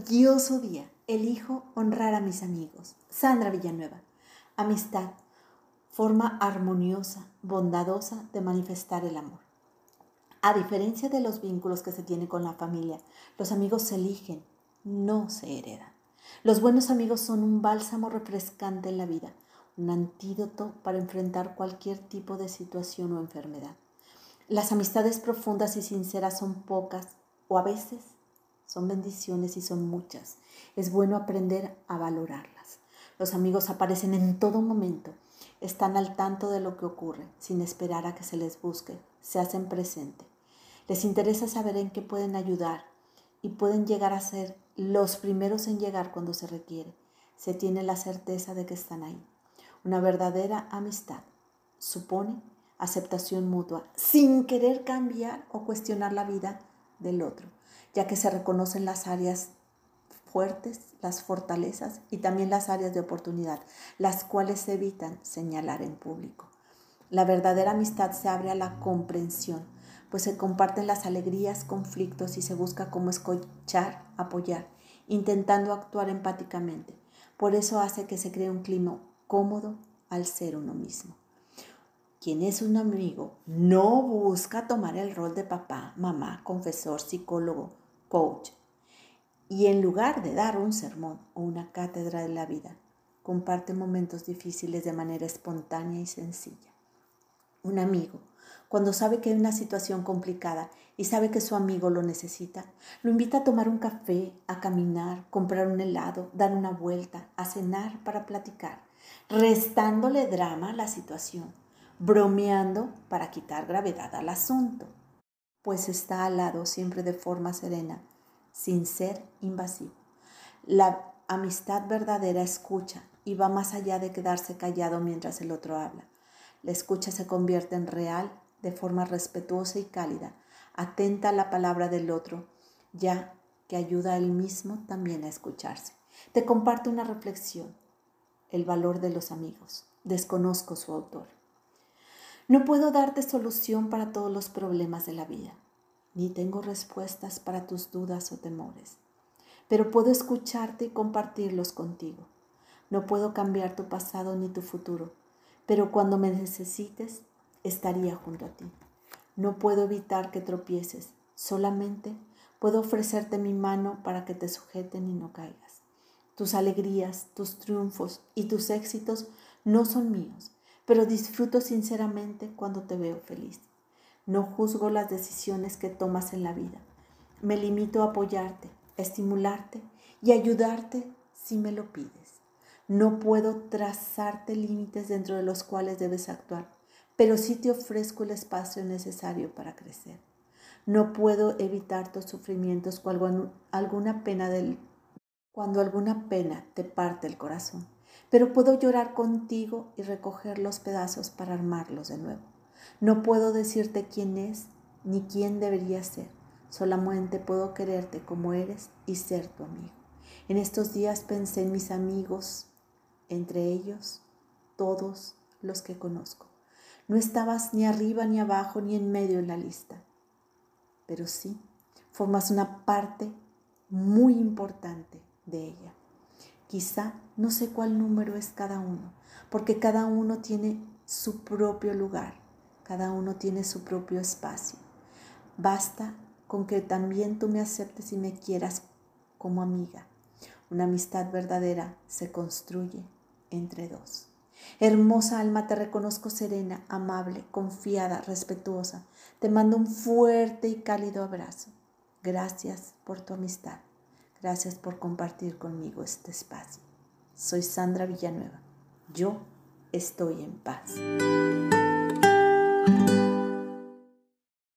maravilloso día. Elijo honrar a mis amigos. Sandra Villanueva. Amistad. Forma armoniosa, bondadosa de manifestar el amor. A diferencia de los vínculos que se tiene con la familia, los amigos se eligen, no se heredan. Los buenos amigos son un bálsamo refrescante en la vida, un antídoto para enfrentar cualquier tipo de situación o enfermedad. Las amistades profundas y sinceras son pocas o a veces son bendiciones y son muchas. Es bueno aprender a valorarlas. Los amigos aparecen en todo momento. Están al tanto de lo que ocurre, sin esperar a que se les busque. Se hacen presente. Les interesa saber en qué pueden ayudar y pueden llegar a ser los primeros en llegar cuando se requiere. Se tiene la certeza de que están ahí. Una verdadera amistad supone aceptación mutua, sin querer cambiar o cuestionar la vida del otro ya que se reconocen las áreas fuertes, las fortalezas y también las áreas de oportunidad, las cuales se evitan señalar en público. La verdadera amistad se abre a la comprensión, pues se comparten las alegrías, conflictos y se busca cómo escuchar, apoyar, intentando actuar empáticamente. Por eso hace que se cree un clima cómodo al ser uno mismo. Quien es un amigo no busca tomar el rol de papá, mamá, confesor, psicólogo, coach. Y en lugar de dar un sermón o una cátedra de la vida, comparte momentos difíciles de manera espontánea y sencilla. Un amigo, cuando sabe que hay una situación complicada y sabe que su amigo lo necesita, lo invita a tomar un café, a caminar, comprar un helado, dar una vuelta, a cenar para platicar, restándole drama a la situación bromeando para quitar gravedad al asunto, pues está al lado siempre de forma serena, sin ser invasivo. La amistad verdadera escucha y va más allá de quedarse callado mientras el otro habla. La escucha se convierte en real de forma respetuosa y cálida, atenta a la palabra del otro, ya que ayuda a él mismo también a escucharse. Te comparto una reflexión, el valor de los amigos. Desconozco su autor. No puedo darte solución para todos los problemas de la vida, ni tengo respuestas para tus dudas o temores, pero puedo escucharte y compartirlos contigo. No puedo cambiar tu pasado ni tu futuro, pero cuando me necesites, estaría junto a ti. No puedo evitar que tropieces, solamente puedo ofrecerte mi mano para que te sujeten y no caigas. Tus alegrías, tus triunfos y tus éxitos no son míos, pero disfruto sinceramente cuando te veo feliz. No juzgo las decisiones que tomas en la vida. Me limito a apoyarte, estimularte y ayudarte si me lo pides. No puedo trazarte límites dentro de los cuales debes actuar, pero sí te ofrezco el espacio necesario para crecer. No puedo evitar tus sufrimientos cuando alguna pena, del, cuando alguna pena te parte el corazón pero puedo llorar contigo y recoger los pedazos para armarlos de nuevo. No puedo decirte quién es ni quién debería ser, solamente puedo quererte como eres y ser tu amigo. En estos días pensé en mis amigos, entre ellos todos los que conozco. No estabas ni arriba ni abajo ni en medio en la lista, pero sí formas una parte muy importante de ella. Quizá no sé cuál número es cada uno, porque cada uno tiene su propio lugar, cada uno tiene su propio espacio. Basta con que también tú me aceptes y me quieras como amiga. Una amistad verdadera se construye entre dos. Hermosa alma, te reconozco serena, amable, confiada, respetuosa. Te mando un fuerte y cálido abrazo. Gracias por tu amistad. Gracias por compartir conmigo este espacio. Soy Sandra Villanueva. Yo estoy en paz.